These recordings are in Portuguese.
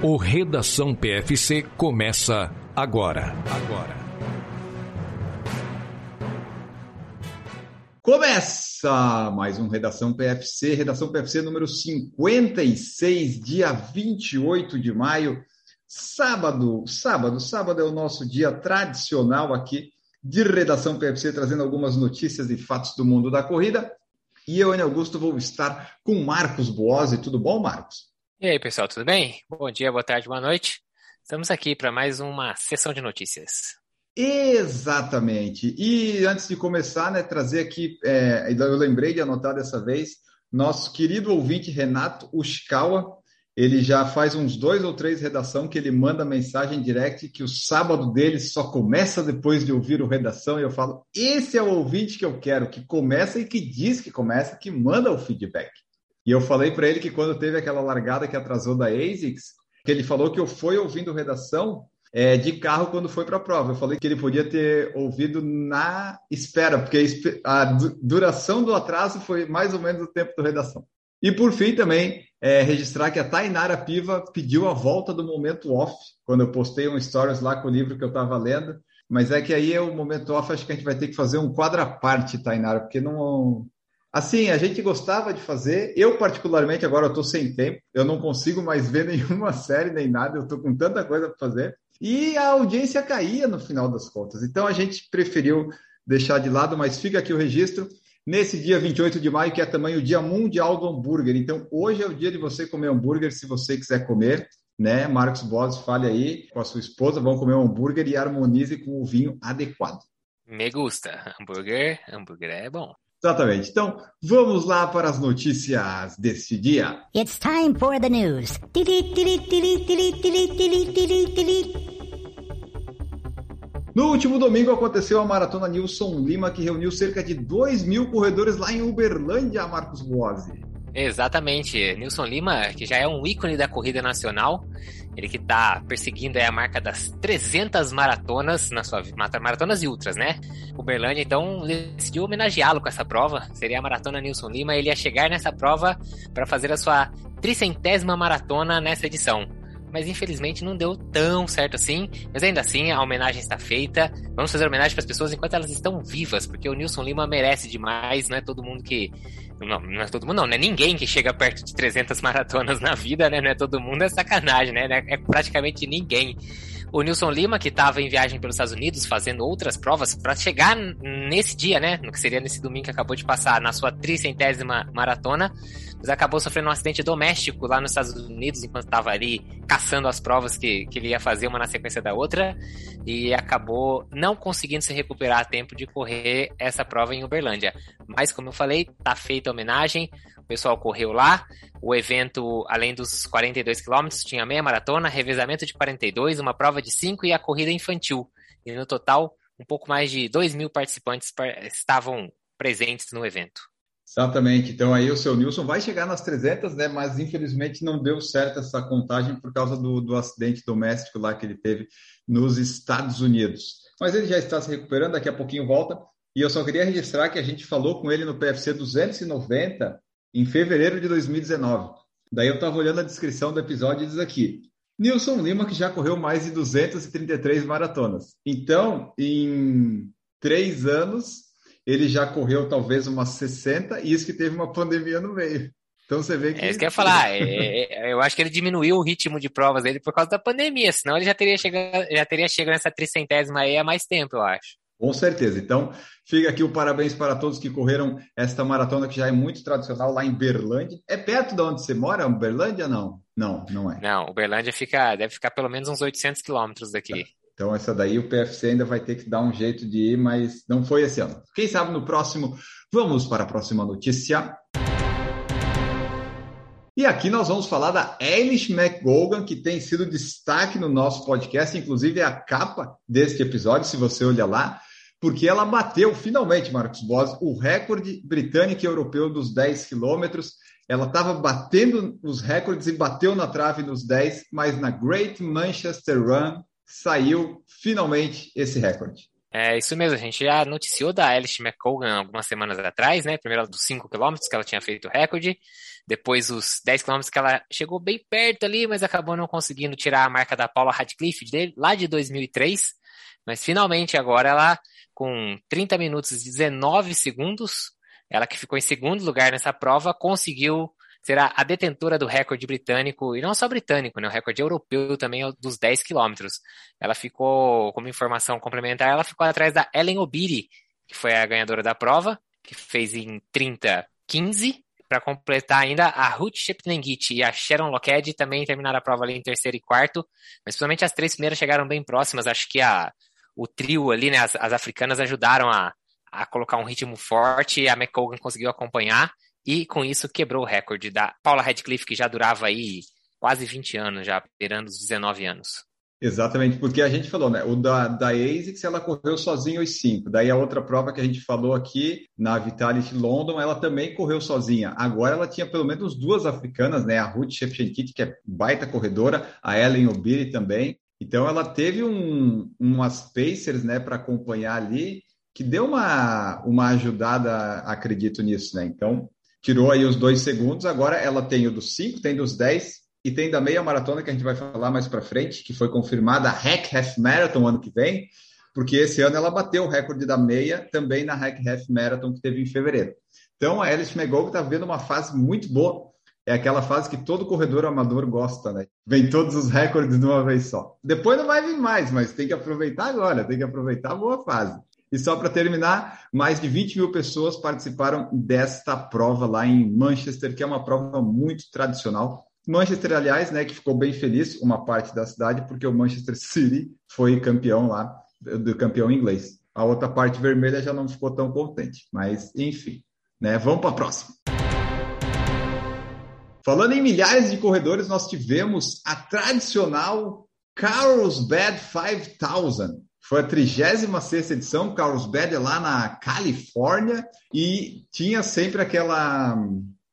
O Redação PFC começa agora. Agora. Começa mais um Redação PFC, Redação PFC número 56, dia 28 de maio, sábado. Sábado, sábado é o nosso dia tradicional aqui de Redação PFC, trazendo algumas notícias e fatos do mundo da corrida. E eu, Ana Augusto, vou estar com Marcos Boazzi. Tudo bom, Marcos? E aí, pessoal, tudo bem? Bom dia, boa tarde, boa noite. Estamos aqui para mais uma sessão de notícias. Exatamente. E antes de começar, né, trazer aqui, é, eu lembrei de anotar dessa vez, nosso querido ouvinte Renato Ushikawa, ele já faz uns dois ou três redação que ele manda mensagem direct que o sábado dele só começa depois de ouvir o redação e eu falo, esse é o ouvinte que eu quero, que começa e que diz que começa, que manda o feedback. E eu falei para ele que quando teve aquela largada que atrasou da ASICS, que ele falou que eu fui ouvindo redação é, de carro quando foi para a prova. Eu falei que ele podia ter ouvido na espera, porque a duração do atraso foi mais ou menos o tempo da redação. E por fim também é, registrar que a Tainara Piva pediu a volta do momento off, quando eu postei um stories lá com o livro que eu estava lendo. Mas é que aí é o momento off, acho que a gente vai ter que fazer um quadra parte, Tainara, porque não, Assim, a gente gostava de fazer. Eu, particularmente, agora eu estou sem tempo. Eu não consigo mais ver nenhuma série nem nada. Eu estou com tanta coisa para fazer. E a audiência caía no final das contas. Então a gente preferiu deixar de lado, mas fica aqui o registro. Nesse dia 28 de maio, que é também o Dia Mundial do Hambúrguer. Então, hoje é o dia de você comer hambúrguer, se você quiser comer, né? Marcos Bodes, fale aí com a sua esposa, vão comer um hambúrguer e harmonize com o vinho adequado. Me gusta. Hambúrguer, hambúrguer é bom. Exatamente. Então, vamos lá para as notícias deste dia. It's time for the news. No último domingo aconteceu a Maratona Nilson Lima, que reuniu cerca de 2 mil corredores lá em Uberlândia, Marcos Boazzi. Exatamente. Nilson Lima, que já é um ícone da corrida nacional, ele que está perseguindo a marca das 300 maratonas na sua maratonas e ultras, né? Uberlândia então decidiu homenageá-lo com essa prova. Seria a maratona Nilson Lima. Ele ia chegar nessa prova para fazer a sua tricentésima maratona nessa edição mas infelizmente não deu tão certo assim. Mas ainda assim, a homenagem está feita. Vamos fazer homenagem para as pessoas enquanto elas estão vivas, porque o Nilson Lima merece demais. Não é todo mundo que. Não, não é todo mundo, não, não é ninguém que chega perto de 300 maratonas na vida, né? Não é todo mundo, é sacanagem, né? É praticamente ninguém o Nilson Lima, que estava em viagem pelos Estados Unidos fazendo outras provas para chegar nesse dia, né? No que seria nesse domingo que acabou de passar, na sua tricentésima maratona, mas acabou sofrendo um acidente doméstico lá nos Estados Unidos enquanto estava ali caçando as provas que, que ele ia fazer uma na sequência da outra e acabou não conseguindo se recuperar a tempo de correr essa prova em Uberlândia. Mas, como eu falei, tá feita a homenagem pessoal correu lá. O evento, além dos 42 quilômetros, tinha meia maratona, revezamento de 42, uma prova de 5 e a corrida infantil. E no total, um pouco mais de 2 mil participantes estavam presentes no evento. Exatamente. Então aí o seu Nilson vai chegar nas 300, né? Mas infelizmente não deu certo essa contagem por causa do, do acidente doméstico lá que ele teve nos Estados Unidos. Mas ele já está se recuperando, daqui a pouquinho volta. E eu só queria registrar que a gente falou com ele no PFC 290 em fevereiro de 2019. Daí eu estava olhando a descrição do episódio e diz aqui: Nilson Lima, que já correu mais de 233 maratonas. Então, em três anos, ele já correu talvez umas 60, e isso que teve uma pandemia no meio. Então você vê que. É isso que eu ia falar. É, é, eu acho que ele diminuiu o ritmo de provas dele por causa da pandemia, senão ele já teria chegado, já teria chegado nessa tricentésima aí há mais tempo, eu acho. Com certeza. Então, fica aqui o parabéns para todos que correram esta maratona que já é muito tradicional lá em Berlândia. É perto de onde você mora, Berlândia? Não, não, não é. Não, Berlândia fica, deve ficar pelo menos uns 800 quilômetros daqui. Então, essa daí o PFC ainda vai ter que dar um jeito de ir, mas não foi esse ano. Quem sabe no próximo. Vamos para a próxima notícia. E aqui nós vamos falar da Eilish McGogan, que tem sido destaque no nosso podcast, inclusive é a capa deste episódio, se você olhar lá porque ela bateu finalmente, Marcos Boas, o recorde britânico e europeu dos 10 quilômetros. Ela estava batendo os recordes e bateu na trave nos 10, mas na Great Manchester Run saiu finalmente esse recorde. É isso mesmo, a gente já noticiou da Alice McColgan algumas semanas atrás, né? Primeiro dos 5 km que ela tinha feito o recorde, depois os 10 km que ela chegou bem perto ali, mas acabou não conseguindo tirar a marca da Paula Radcliffe lá de 2003. Mas finalmente agora ela, com 30 minutos e 19 segundos, ela que ficou em segundo lugar nessa prova, conseguiu será a detentora do recorde britânico, e não só britânico, né, o recorde europeu também é dos 10 quilômetros. Ela ficou, como informação complementar, ela ficou atrás da Ellen Obiri, que foi a ganhadora da prova, que fez em 30-15, para completar ainda a Ruth Shepnengit e a Sharon Lockhead também terminaram a prova ali em terceiro e quarto, mas principalmente as três primeiras chegaram bem próximas, acho que a, o trio ali, né, as, as africanas ajudaram a, a colocar um ritmo forte, e a McColgan conseguiu acompanhar, e com isso quebrou o recorde da Paula Radcliffe, que já durava aí quase 20 anos, já beirando os 19 anos. Exatamente, porque a gente falou, né? O da, da ASICS, ela correu sozinha os cinco. Daí a outra prova que a gente falou aqui, na Vitality London, ela também correu sozinha. Agora ela tinha pelo menos duas africanas, né? A Ruth Shevchenkit, que é baita corredora, a Ellen Obiri também. Então ela teve um, umas pacers, né, para acompanhar ali, que deu uma, uma ajudada, acredito nisso, né? Então tirou aí os dois segundos, agora ela tem o dos 5, tem dos 10 e tem da meia maratona que a gente vai falar mais para frente, que foi confirmada a Hack Half Marathon ano que vem, porque esse ano ela bateu o recorde da meia também na Hack Half Marathon que teve em fevereiro. Então a Alice McGowan está vendo uma fase muito boa. É aquela fase que todo corredor amador gosta, né? Vem todos os recordes de uma vez só. Depois não vai vir mais, mas tem que aproveitar agora, tem que aproveitar a boa fase. E só para terminar, mais de 20 mil pessoas participaram desta prova lá em Manchester, que é uma prova muito tradicional. Manchester, aliás, né, que ficou bem feliz, uma parte da cidade, porque o Manchester City foi campeão lá, do campeão inglês. A outra parte vermelha já não ficou tão contente, mas enfim, né? Vamos para a próxima. Falando em milhares de corredores, nós tivemos a tradicional Carlsbad 5000, foi a 36 edição, Carlsbad é lá na Califórnia, e tinha sempre aquela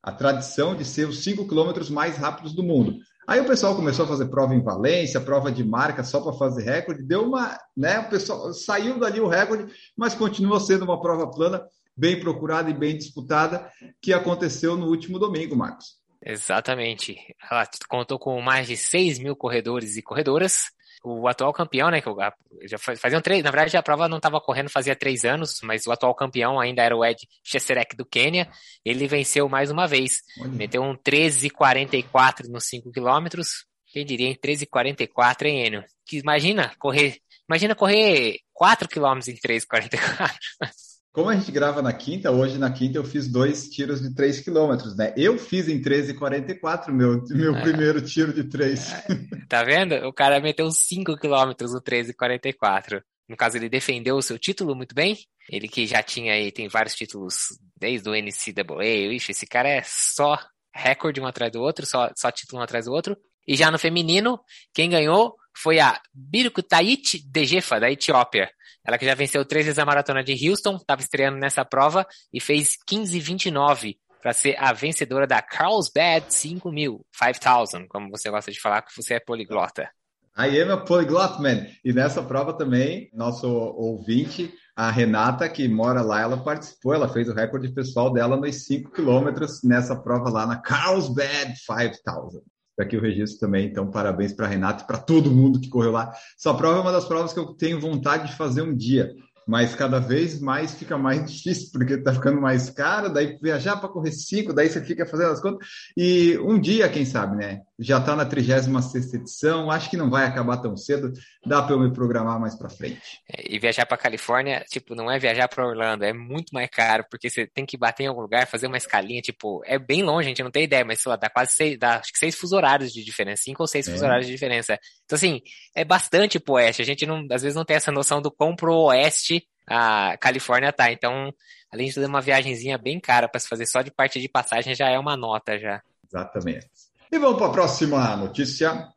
a tradição de ser os 5 quilômetros mais rápidos do mundo. Aí o pessoal começou a fazer prova em Valência, prova de marca só para fazer recorde, deu uma, né, o pessoal saiu dali o recorde, mas continua sendo uma prova plana, bem procurada e bem disputada, que aconteceu no último domingo, Marcos. Exatamente. Ela contou com mais de 6 mil corredores e corredoras, o atual campeão, né? Que já faziam três, na verdade a prova não estava correndo fazia três anos, mas o atual campeão ainda era o Ed Cheserek do Quênia. Ele venceu mais uma vez, Olha. meteu um 13:44 nos 5 quilômetros. Quem diria em 13:44, hein, Enio? Que imagina correr, imagina correr 4 quilômetros em 13:44. Como a gente grava na quinta, hoje na quinta eu fiz dois tiros de 3 quilômetros, né? Eu fiz em 13,44 meu, meu é. primeiro tiro de 3. É. Tá vendo? O cara meteu 5 quilômetros no 13,44. No caso, ele defendeu o seu título muito bem. Ele que já tinha aí, tem vários títulos desde o NCAA. Ixi, esse cara é só recorde um atrás do outro, só, só título um atrás do outro. E já no feminino, quem ganhou foi a Birkutayit Dejefa, da Etiópia. Ela que já venceu três vezes a maratona de Houston, estava estreando nessa prova e fez 15,29 para ser a vencedora da Carlsbad 5000, 5000, como você gosta de falar, que você é poliglota. I am a polyglot man. E nessa prova também, nosso ouvinte, a Renata, que mora lá, ela participou, ela fez o recorde pessoal dela nos 5 quilômetros nessa prova lá na Carlsbad 5000 aqui o registro também. Então, parabéns para Renato e para todo mundo que correu lá. Essa prova é uma das provas que eu tenho vontade de fazer um dia mas cada vez mais fica mais difícil, porque está ficando mais caro, daí viajar para correr cinco, daí você fica fazendo as contas, e um dia, quem sabe, né? Já está na 36 edição, acho que não vai acabar tão cedo, dá para eu me programar mais para frente. É, e viajar para Califórnia, tipo, não é viajar para Orlando, é muito mais caro, porque você tem que bater em algum lugar, fazer uma escalinha, tipo, é bem longe, a gente não tem ideia, mas sei lá, dá quase seis, dá acho que seis fuso horários de diferença, cinco ou seis é. fuso horários de diferença. Então, assim, é bastante pro oeste, a gente não, às vezes não tem essa noção do quão pro oeste a Califórnia tá. Então, além de fazer uma viagemzinha bem cara para se fazer só de parte de passagem, já é uma nota já. Exatamente. E vamos para a próxima notícia.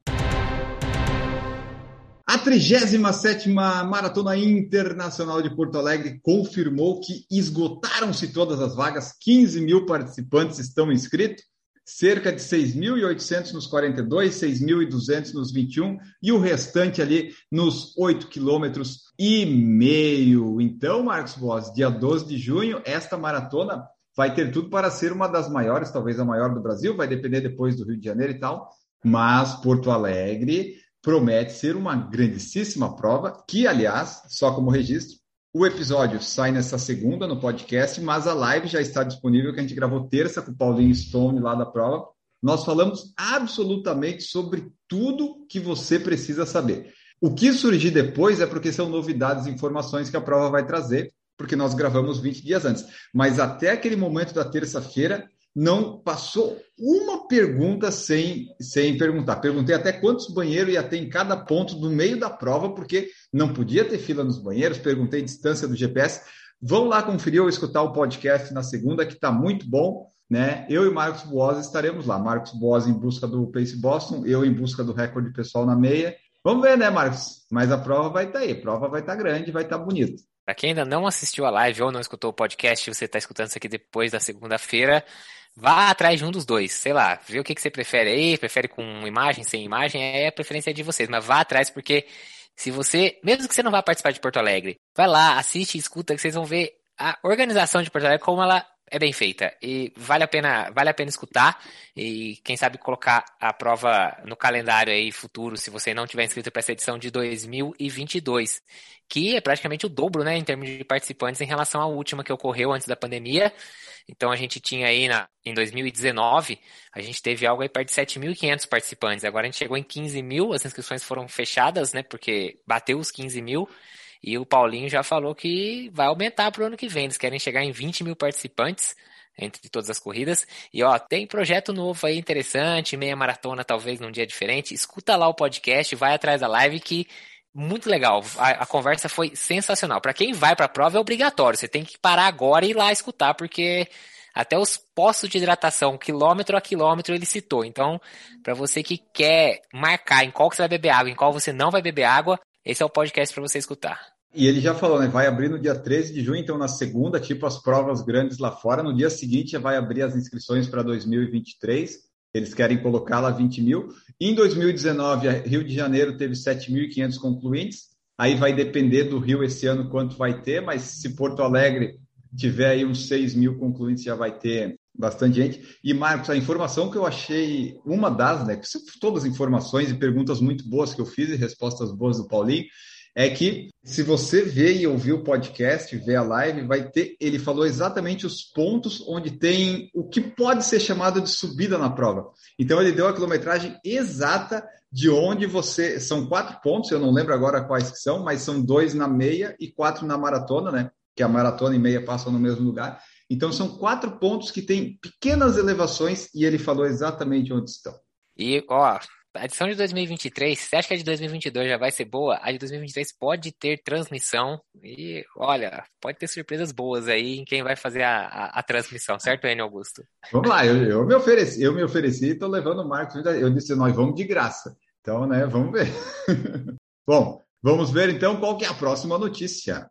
A 37ª Maratona Internacional de Porto Alegre confirmou que esgotaram-se todas as vagas, 15 mil participantes estão inscritos. cerca de 6.800 nos 42, 6.200 nos 21 e o restante ali nos 8 quilômetros e meio. Então, Marcos Boas, dia 12 de junho, esta maratona vai ter tudo para ser uma das maiores, talvez a maior do Brasil, vai depender depois do Rio de Janeiro e tal, mas Porto Alegre promete ser uma grandíssima prova, que, aliás, só como registro, o episódio sai nessa segunda no podcast, mas a live já está disponível, que a gente gravou terça com o Paulinho Stone lá da prova. Nós falamos absolutamente sobre tudo que você precisa saber. O que surgir depois é porque são novidades e informações que a prova vai trazer, porque nós gravamos 20 dias antes. Mas até aquele momento da terça-feira, não passou uma pergunta sem, sem perguntar. Perguntei até quantos banheiros ia ter em cada ponto do meio da prova, porque não podia ter fila nos banheiros. Perguntei distância do GPS. Vão lá conferir ou escutar o podcast na segunda, que está muito bom. Né? Eu e Marcos Boas estaremos lá. Marcos Boas em busca do Pace Boston, eu em busca do recorde pessoal na meia. Vamos ver, né, Marcos? Mas a prova vai estar tá aí. A prova vai estar tá grande, vai estar tá bonita. Para quem ainda não assistiu a live ou não escutou o podcast, você está escutando isso aqui depois da segunda-feira. Vá atrás de um dos dois, sei lá, vê o que, que você prefere aí, prefere com imagem, sem imagem, é a preferência de vocês, mas vá atrás porque se você, mesmo que você não vá participar de Porto Alegre, vai lá, assiste escuta que vocês vão ver a organização de Porto Alegre como ela é bem feita e vale a pena, vale a pena escutar e quem sabe colocar a prova no calendário aí futuro, se você não tiver inscrito para essa edição de 2022, que é praticamente o dobro, né, em termos de participantes em relação à última que ocorreu antes da pandemia. Então a gente tinha aí na, em 2019, a gente teve algo aí perto de 7.500 participantes. Agora a gente chegou em 15 mil, as inscrições foram fechadas, né, porque bateu os 15 mil. E o Paulinho já falou que vai aumentar para o ano que vem. Eles querem chegar em 20 mil participantes entre todas as corridas. E ó, tem projeto novo aí interessante, meia maratona talvez num dia diferente. Escuta lá o podcast, vai atrás da live que muito legal. A, a conversa foi sensacional. Para quem vai para a prova é obrigatório. Você tem que parar agora e ir lá escutar porque até os postos de hidratação, quilômetro a quilômetro, ele citou. Então, para você que quer marcar em qual que você vai beber água, em qual você não vai beber água, esse é o podcast para você escutar. E ele já falou, né? Vai abrir no dia 13 de junho, então na segunda, tipo as provas grandes lá fora. No dia seguinte vai abrir as inscrições para 2023. Eles querem colocar lá 20 mil. Em 2019, Rio de Janeiro teve 7.500 concluintes. Aí vai depender do Rio esse ano quanto vai ter, mas se Porto Alegre tiver aí uns 6 mil concluintes, já vai ter bastante gente. E, Marcos, a informação que eu achei, uma das, né, todas as informações e perguntas muito boas que eu fiz e respostas boas do Paulinho, é que se você ver e ouvir o podcast, ver a live, vai ter. Ele falou exatamente os pontos onde tem o que pode ser chamado de subida na prova. Então ele deu a quilometragem exata de onde você. São quatro pontos, eu não lembro agora quais que são, mas são dois na meia e quatro na maratona, né? Que a maratona e meia passam no mesmo lugar. Então são quatro pontos que têm pequenas elevações e ele falou exatamente onde estão. E, ó, a edição de 2023, você acha que a de 2022 já vai ser boa? A de 2023 pode ter transmissão e, olha, pode ter surpresas boas aí em quem vai fazer a, a, a transmissão, certo, Enio Augusto? Vamos lá, eu, eu me ofereci, eu me ofereci e estou levando o Marcos, eu disse, nós vamos de graça. Então, né, vamos ver. Bom, vamos ver então qual que é a próxima notícia.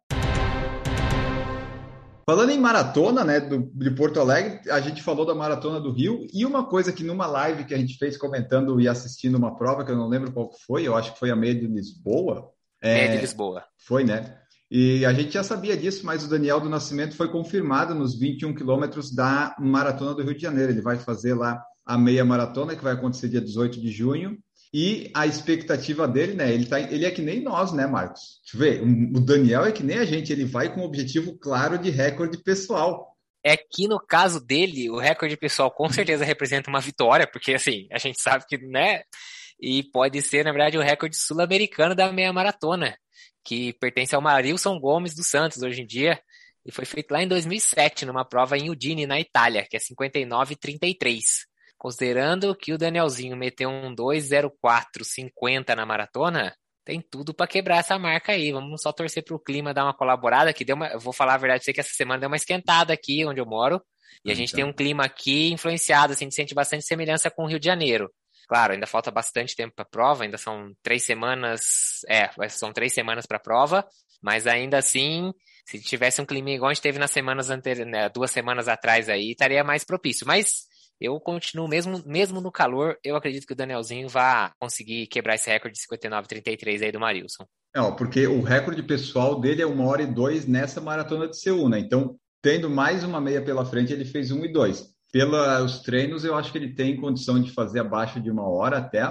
Falando em maratona, né, do, de Porto Alegre, a gente falou da maratona do Rio e uma coisa que numa live que a gente fez comentando e assistindo uma prova que eu não lembro qual foi, eu acho que foi a meia de Lisboa. É, meia de Lisboa. Foi, né? E a gente já sabia disso, mas o Daniel do Nascimento foi confirmado nos 21 quilômetros da maratona do Rio de Janeiro. Ele vai fazer lá a meia maratona que vai acontecer dia 18 de junho e a expectativa dele, né? Ele, tá, ele é que nem nós, né, Marcos? Deixa eu ver, o Daniel é que nem a gente, ele vai com um objetivo claro de recorde pessoal. É que no caso dele, o recorde pessoal com certeza representa uma vitória, porque assim, a gente sabe que, né? E pode ser, na verdade, o recorde sul-americano da meia maratona, que pertence ao Marilson Gomes dos Santos hoje em dia, e foi feito lá em 2007, numa prova em Udine, na Itália, que é 59,33. Considerando que o Danielzinho meteu um 2,04,50 na maratona, tem tudo para quebrar essa marca aí. Vamos só torcer para o clima dar uma colaborada, que deu uma, eu vou falar a verdade, sei que essa semana deu uma esquentada aqui onde eu moro, e a gente tem um clima aqui influenciado, assim, a gente sente bastante semelhança com o Rio de Janeiro. Claro, ainda falta bastante tempo para a prova, ainda são três semanas, é, são três semanas para a prova, mas ainda assim, se tivesse um clima igual a gente teve nas semanas anteriores, né, duas semanas atrás aí, estaria mais propício. Mas eu continuo, mesmo, mesmo no calor, eu acredito que o Danielzinho vai conseguir quebrar esse recorde de 59,33 aí do Marilson. Não, porque o recorde pessoal dele é uma hora e dois nessa maratona de Seul, né? Então, tendo mais uma meia pela frente, ele fez um e dois. Pelos treinos, eu acho que ele tem condição de fazer abaixo de uma hora até,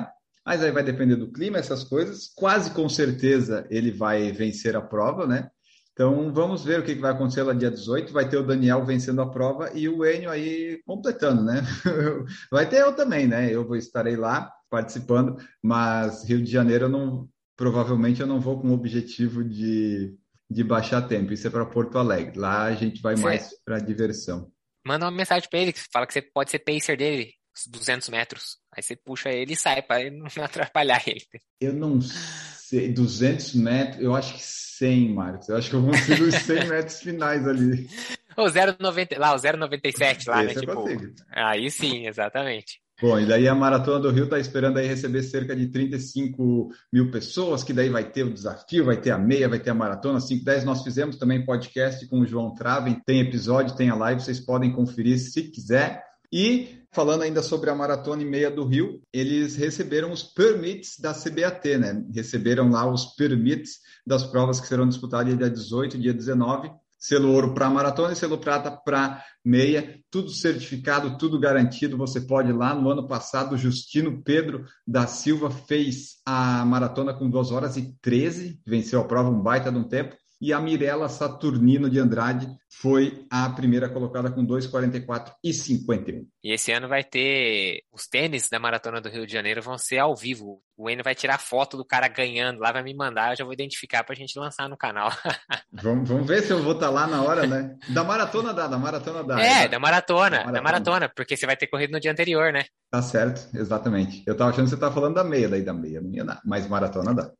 mas aí vai depender do clima, essas coisas. Quase com certeza ele vai vencer a prova, né? Então vamos ver o que vai acontecer lá dia 18. Vai ter o Daniel vencendo a prova e o Enio aí completando, né? vai ter eu também, né? Eu vou estarei lá participando, mas Rio de Janeiro eu não, provavelmente eu não vou com o objetivo de, de baixar tempo. Isso é para Porto Alegre. Lá a gente vai mais para diversão. Manda uma mensagem para ele, fala que você pode ser pacer dele, 200 metros. Aí você puxa ele e sai para não atrapalhar ele. Eu não sei, 200 metros, eu acho que 100, Marcos. Eu acho que eu consigo os 100 metros finais ali. O 0,90, lá, o 0,97 lá, né? Tipo, aí sim, exatamente. Bom, e daí a Maratona do Rio está esperando aí receber cerca de 35 mil pessoas, que daí vai ter o desafio, vai ter a meia, vai ter a maratona, 5, 10. Nós fizemos também podcast com o João Traven, tem episódio, tem a live, vocês podem conferir se quiser. E falando ainda sobre a maratona e meia do Rio, eles receberam os permits da CBAT, né? Receberam lá os permits das provas que serão disputadas dia 18 e dia 19 selo ouro para maratona e selo prata para meia, tudo certificado, tudo garantido. Você pode ir lá. No ano passado, Justino Pedro da Silva fez a maratona com 2 horas e 13, venceu a prova um baita de um tempo e a Mirella Saturnino de Andrade foi a primeira colocada com 2,44 e 51. E esse ano vai ter os tênis da Maratona do Rio de Janeiro vão ser ao vivo. O Enio vai tirar foto do cara ganhando lá, vai me mandar, eu já vou identificar pra gente lançar no canal. vamos, vamos ver se eu vou estar tá lá na hora, né? Da maratona dá, da maratona dá. É, é da, maratona, da maratona, da maratona, porque você vai ter corrido no dia anterior, né? Tá certo, exatamente. Eu tava achando que você tava falando da meia, daí da meia não ia dar, mas maratona dá.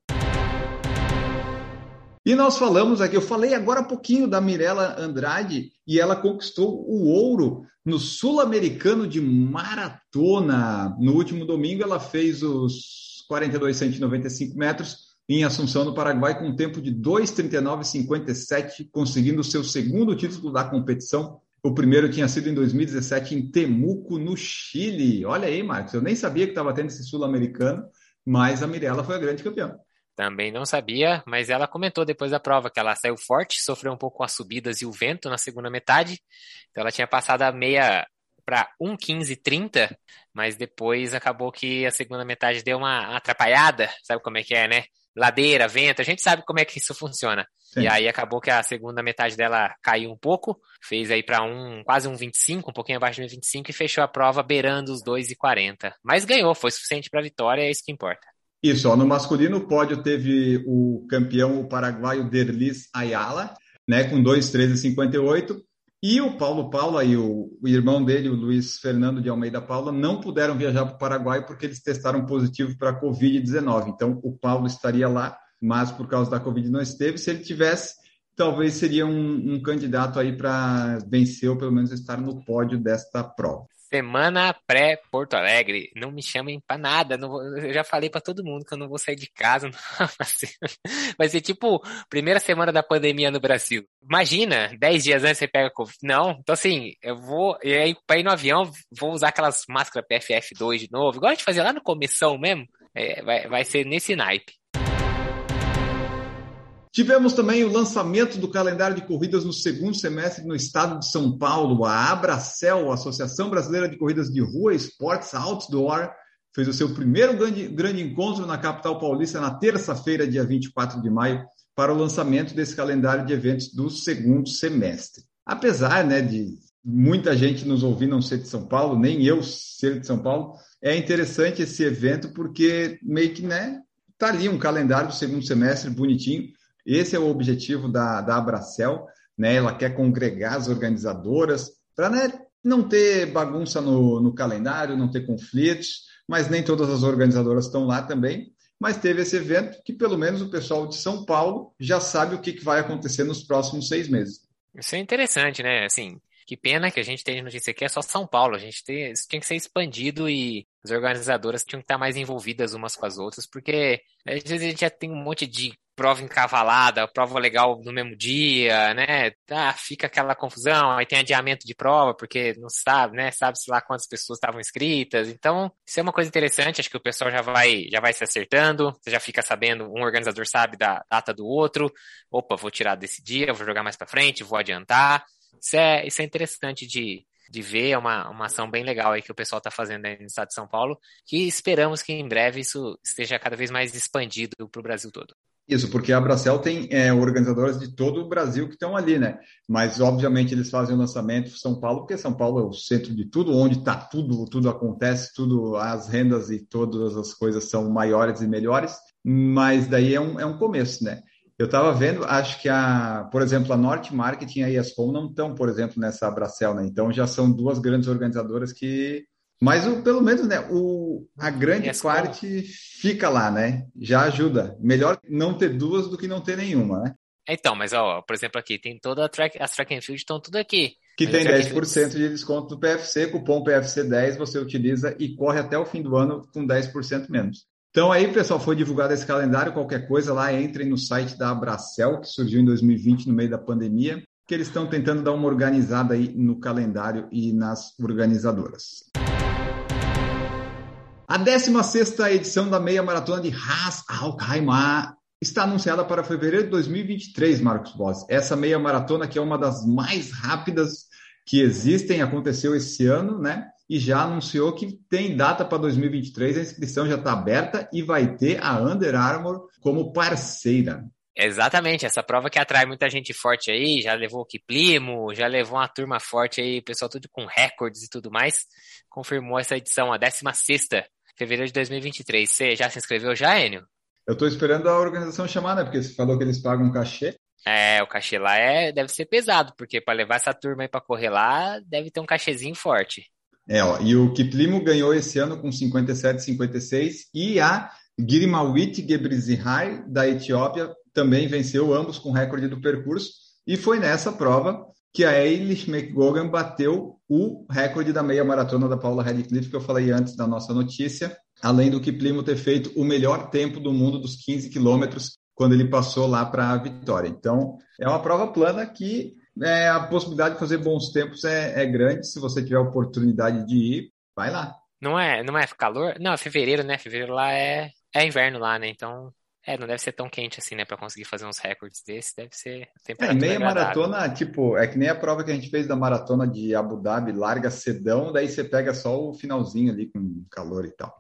E nós falamos aqui, eu falei agora há pouquinho da Mirella Andrade e ela conquistou o ouro no Sul-Americano de Maratona. No último domingo ela fez os 42, 195 metros em Assunção, no Paraguai, com um tempo de 2,39,57, conseguindo o seu segundo título da competição. O primeiro tinha sido em 2017 em Temuco, no Chile. Olha aí, Marcos, eu nem sabia que estava tendo esse sul-americano, mas a Mirella foi a grande campeã. Também não sabia, mas ela comentou depois da prova que ela saiu forte, sofreu um pouco com as subidas e o vento na segunda metade. Então ela tinha passado a meia para 1,15,30, mas depois acabou que a segunda metade deu uma atrapalhada, sabe como é que é, né? Ladeira, vento, a gente sabe como é que isso funciona. Sim. E aí acabou que a segunda metade dela caiu um pouco, fez aí para um quase um 25, um pouquinho abaixo de 25 e fechou a prova beirando os 2,40. Mas ganhou, foi suficiente para a vitória, é isso que importa. Isso, ó, no masculino o pódio teve o campeão, o paraguaio Derlis Ayala, né, com 2,13,58, e o Paulo Paula e o, o, irmão dele, o Luiz Fernando de Almeida Paula, não puderam viajar para o Paraguai porque eles testaram positivo para a Covid-19. Então, o Paulo estaria lá, mas por causa da Covid não esteve. Se ele tivesse, talvez seria um, um candidato aí para vencer ou pelo menos estar no pódio desta prova. Semana pré-Porto Alegre. Não me chamem pra nada. Vou, eu já falei para todo mundo que eu não vou sair de casa. Vai ser tipo primeira semana da pandemia no Brasil. Imagina, 10 dias antes você pega Covid. Não, então assim, eu vou. E aí, pra ir no avião, vou usar aquelas máscaras PFF2 de novo. Igual a gente fazia lá no começo mesmo. É, vai, vai ser nesse naipe. Tivemos também o lançamento do calendário de corridas no segundo semestre no estado de São Paulo. A Abracel, a Associação Brasileira de Corridas de Rua Esportes Outdoor, fez o seu primeiro grande, grande encontro na capital paulista na terça-feira, dia 24 de maio, para o lançamento desse calendário de eventos do segundo semestre. Apesar né, de muita gente nos ouvir não ser de São Paulo, nem eu ser de São Paulo, é interessante esse evento porque meio que né, tá ali um calendário do segundo semestre bonitinho esse é o objetivo da, da Abracel, né? Ela quer congregar as organizadoras para né, não ter bagunça no, no calendário, não ter conflitos, mas nem todas as organizadoras estão lá também. Mas teve esse evento que pelo menos o pessoal de São Paulo já sabe o que, que vai acontecer nos próximos seis meses. Isso é interessante, né? Assim, que pena que a gente tem notícia aqui é só São Paulo. A gente tem, isso tinha que ser expandido e as organizadoras tinham que estar mais envolvidas umas com as outras, porque às vezes a gente já tem um monte de prova encavalada, prova legal no mesmo dia, né? Ah, fica aquela confusão, aí tem adiamento de prova, porque não sabe, né? Sabe-se lá quantas pessoas estavam inscritas. Então, isso é uma coisa interessante, acho que o pessoal já vai, já vai se acertando, você já fica sabendo, um organizador sabe da data do outro. Opa, vou tirar desse dia, vou jogar mais para frente, vou adiantar. Isso é, isso é interessante de, de ver, é uma, uma ação bem legal aí que o pessoal está fazendo aí no estado de São Paulo, que esperamos que em breve isso esteja cada vez mais expandido para o Brasil todo. Isso, porque a Bracel tem é, organizadoras de todo o Brasil que estão ali, né? Mas, obviamente, eles fazem o lançamento em São Paulo, porque São Paulo é o centro de tudo, onde está tudo, tudo acontece, tudo, as rendas e todas as coisas são maiores e melhores, mas daí é um, é um começo, né? Eu estava vendo, acho que a, por exemplo, a Norte Marketing e a ESCOM não estão, por exemplo, nessa Bracel, né? Então já são duas grandes organizadoras que mas o, pelo menos, né, o, a grande parte fica lá, né? Já ajuda. Melhor não ter duas do que não ter nenhuma, né? Então, mas ó, por exemplo, aqui tem toda a track, as track and field estão tudo aqui. Que mas tem 10% de desconto do PFC, cupom PFC 10 você utiliza e corre até o fim do ano com 10% menos. Então aí, pessoal, foi divulgado esse calendário, qualquer coisa lá, entrem no site da Abracel, que surgiu em 2020 no meio da pandemia, que eles estão tentando dar uma organizada aí no calendário e nas organizadoras. A 16 edição da meia maratona de Haas Khaimah está anunciada para fevereiro de 2023, Marcos Boss. Essa meia maratona que é uma das mais rápidas que existem, aconteceu esse ano, né? E já anunciou que tem data para 2023, a inscrição já está aberta e vai ter a Under Armour como parceira. Exatamente, essa prova que atrai muita gente forte aí, já levou o Kiplimo, já levou uma turma forte aí, pessoal tudo com recordes e tudo mais, confirmou essa edição, a 16 fevereiro de 2023. Você já se inscreveu já, Enio? Eu estou esperando a organização chamar, né? Porque você falou que eles pagam cachê. É, o cachê lá é, deve ser pesado, porque para levar essa turma aí para correr lá, deve ter um cachezinho forte. É, ó, e o Kiplimo ganhou esse ano com 57,56 e a Girimawit Gebrizihai, da Etiópia, também venceu, ambos com recorde do percurso. E foi nessa prova que a Eilish McGogan bateu o recorde da meia maratona da Paula Radcliffe, que eu falei antes da nossa notícia, além do que Plimo ter feito o melhor tempo do mundo dos 15 quilômetros quando ele passou lá para a vitória. Então, é uma prova plana que é, a possibilidade de fazer bons tempos é, é grande. Se você tiver oportunidade de ir, vai lá. Não é, não é calor? Não, é fevereiro, né? Fevereiro lá é, é inverno lá, né? Então é, não deve ser tão quente assim, né? Pra conseguir fazer uns recordes desses, deve ser temperatura. É, meia maratona, tipo, é que nem a prova que a gente fez da maratona de Abu Dhabi, larga cedão, daí você pega só o finalzinho ali com calor e tal.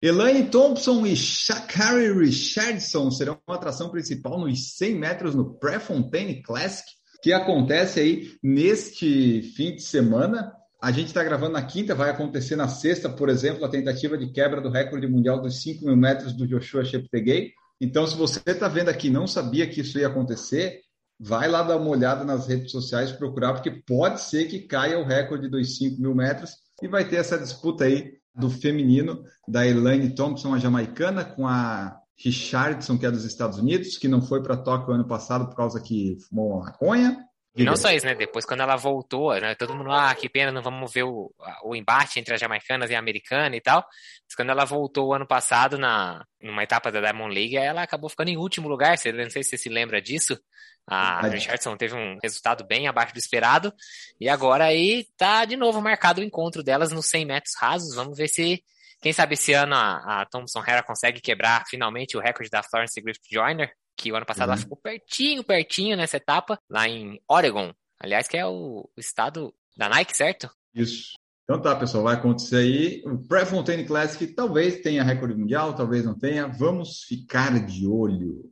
Elaine Thompson e Shakari Richardson serão uma atração principal nos 100 metros no Prefontaine Classic, que acontece aí neste fim de semana. A gente está gravando na quinta, vai acontecer na sexta, por exemplo, a tentativa de quebra do recorde mundial dos 5 mil metros do Joshua Cheptegei. Então, se você está vendo aqui não sabia que isso ia acontecer, vai lá dar uma olhada nas redes sociais, procurar, porque pode ser que caia o recorde dos 5 mil metros e vai ter essa disputa aí do feminino, da Elaine Thompson, a jamaicana, com a Richardson, que é dos Estados Unidos, que não foi para Tóquio ano passado por causa que fumou maconha, e não só isso, né? Depois, quando ela voltou, né? Todo mundo, ah, que pena, não vamos ver o, o embate entre as jamaicanas e a americana e tal. Mas quando ela voltou ano passado, na, numa etapa da Diamond League, ela acabou ficando em último lugar. Você, não sei se você se lembra disso. A Richardson teve um resultado bem abaixo do esperado. E agora aí tá de novo marcado o encontro delas nos 100 metros rasos. Vamos ver se, quem sabe esse ano a, a Thompson Hera consegue quebrar finalmente o recorde da Florence Griffith Joyner que o ano passado uhum. ela ficou pertinho, pertinho nessa etapa, lá em Oregon. Aliás, que é o, estado da Nike, certo? Isso. Então tá, pessoal, vai acontecer aí. O Prefontaine Classic talvez tenha recorde mundial, talvez não tenha. Vamos ficar de olho.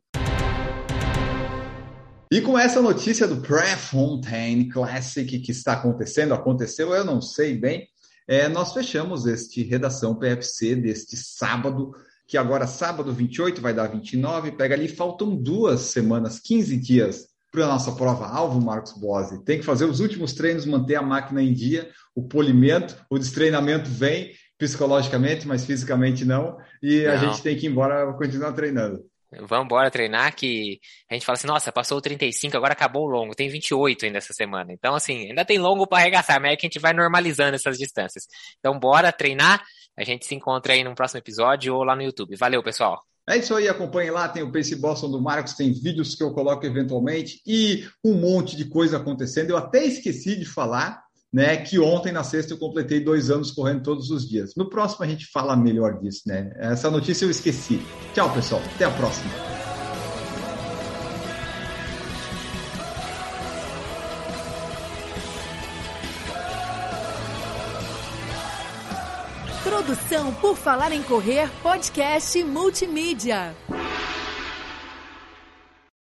E com essa notícia do Prefontaine Classic que está acontecendo, aconteceu, eu não sei bem, é, nós fechamos este Redação PFC deste sábado que agora sábado 28 vai dar 29, pega ali, faltam duas semanas, 15 dias para a nossa prova-alvo, Marcos Bose. Tem que fazer os últimos treinos, manter a máquina em dia, o polimento, o destreinamento vem psicologicamente, mas fisicamente não, e não. a gente tem que ir embora continuar treinando. Vamos embora treinar, que a gente fala assim, nossa, passou o 35, agora acabou o longo, tem 28 ainda essa semana. Então, assim, ainda tem longo para arregaçar, mas é que a gente vai normalizando essas distâncias. Então, bora treinar, a gente se encontra aí no próximo episódio ou lá no YouTube. Valeu, pessoal! É isso aí, acompanhe lá, tem o Pace Boston do Marcos, tem vídeos que eu coloco eventualmente e um monte de coisa acontecendo. Eu até esqueci de falar, né, que ontem na sexta eu completei dois anos correndo todos os dias. No próximo a gente fala melhor disso, né? Essa notícia eu esqueci. Tchau, pessoal. Até a próxima. Produção por Falar em Correr, podcast multimídia.